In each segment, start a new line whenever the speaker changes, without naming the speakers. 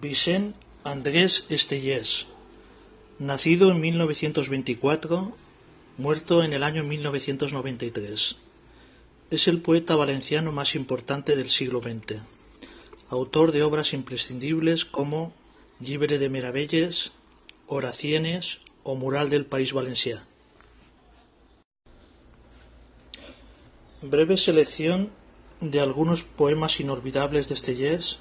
Vicent Andrés Estellés, nacido en 1924, muerto en el año 1993. Es el poeta valenciano más importante del siglo XX, autor de obras imprescindibles como Llibre de Meravelles, Oraciones o Mural del País Valencià. Breve selección de algunos poemas inolvidables de Estellés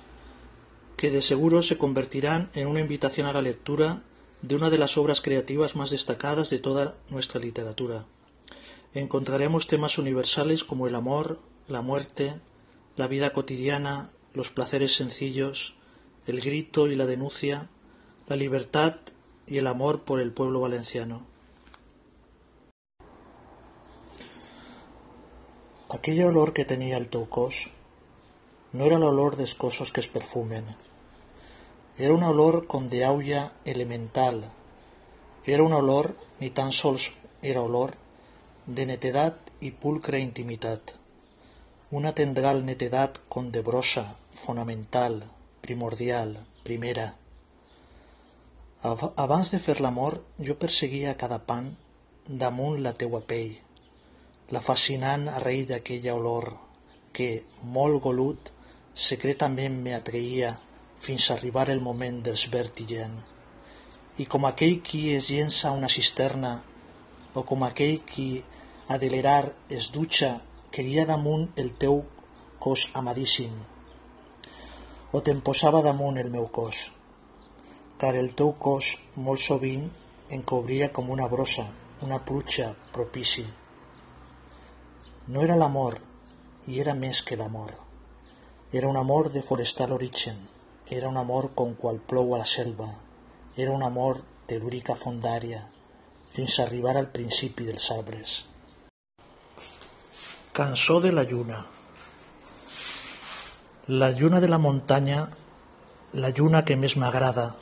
que de seguro se convertirán en una invitación a la lectura de una de las obras creativas más destacadas de toda nuestra literatura. Encontraremos temas universales como el amor, la muerte, la vida cotidiana, los placeres sencillos, el grito y la denuncia, la libertad y el amor por el pueblo valenciano. Aquell olor que tenia el teu cos no era l'olor dels cossos que es perfumen. Era una olor com d'aulla elemental. Era una olor, ni tan sols era olor, de netedat i pulcra intimitat. Una tendral netedat com de brossa, fonamental, primordial, primera. Abans de fer l'amor, jo perseguia cada pan damunt la teua pell, la fascinant arrei d'aquella olor que, molt golut, secretament m'atreia fins a arribar el moment dels vertigen. I com aquell qui es llença una cisterna o com aquell qui a delerar es dutxa queria damunt el teu cos amadíssim o te'n posava damunt el meu cos car el teu cos molt sovint em cobria com una brossa, una pluja propici. No era l'amor, i era més que l'amor. Era un amor de forestal origen, era un amor com qual plou a la selva, era un amor telúrica fondària, fins a arribar al principi dels arbres. Cançó de la lluna La lluna de la muntanya, la lluna que més m'agrada,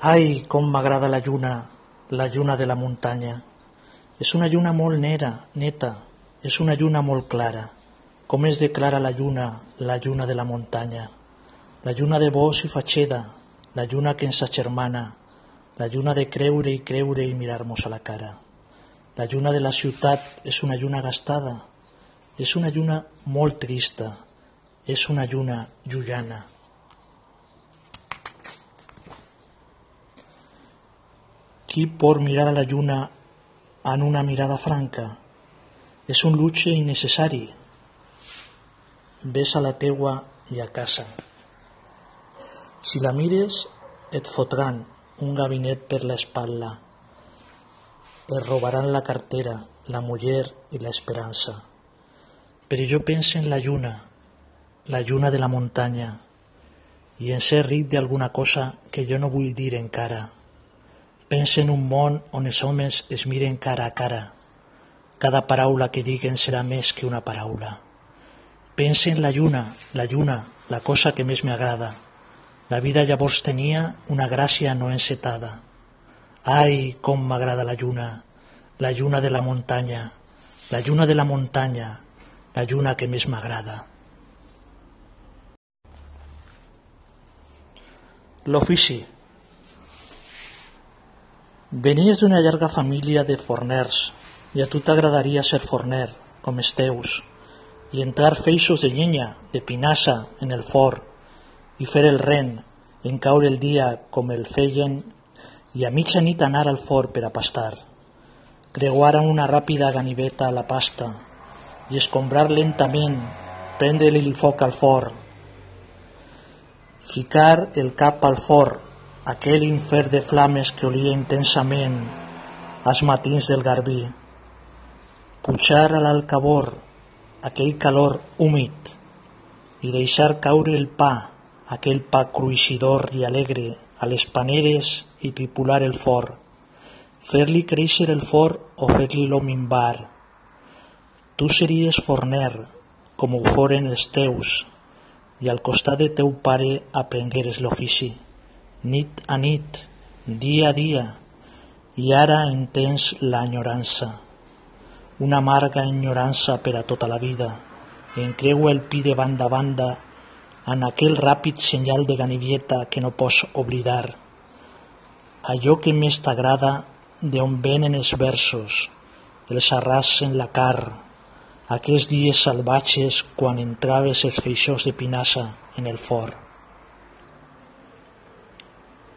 Ai, com m'agrada la lluna, la lluna de la muntanya. És una lluna molt nera, neta, és una lluna molt clara. Com és de clara la lluna, la lluna de la muntanya. La lluna de bosc i fatxeda, la lluna que ens agermana, la lluna de creure i creure i mirar-nos a la cara. La lluna de la ciutat és una lluna gastada, és una lluna molt trista, és una lluna llullana. Qui pot mirar a la lluna en una mirada franca? És un luxe innecessari. Ves a la teua i a casa. Si la mires, et fotran un gabinet per l'espatlla. Et robaran la cartera, la muller i l'esperança. Però jo penso en la lluna, la lluna de la muntanya, i en ser ric d'alguna cosa que jo no vull dir encara Pense en un món on els homes es miren cara a cara. Cada paraula que diguen serà més que una paraula. Pense en la lluna, la lluna, la cosa que més m'agrada. La vida llavors tenia una gràcia no encetada. Ai, com m'agrada la lluna, la lluna de la muntanya, la lluna de la muntanya, la lluna que més m'agrada. L'ofici Venies d'una llarga família de forners i a tu t'agradaria ser forner, com els teus, i entrar feixos de llenya, de pinassa, en el forn, i fer el ren, en caure el dia com el feien, i a mitja nit anar al forn per a pastar. Creuar amb una ràpida ganiveta la pasta i escombrar lentament, prendre-li foc al forn, ficar el cap al forn aquell infern de flames que olia intensament als matins del Garbí. Pujar a l'alcabor aquell calor húmid i deixar caure el pa, aquell pa cruixidor i alegre, a les paneres i tripular el forn, fer-li créixer el forn o fer-li lo minvar. Tu series forner, com ho foren els teus, i al costat de teu pare aprengueres l'ofici. Nit a nit, dia a dia, i ara entens l'enyorança, una amarga enyorança per a tota la vida, en creu el pi de banda a banda en aquell ràpid senyal de ganivieta que no pots oblidar. Allò que més t'agrada d'on venen els versos, els arrasen la car, aquests dies salvatges quan entraves els feixós de pinassa en el fort.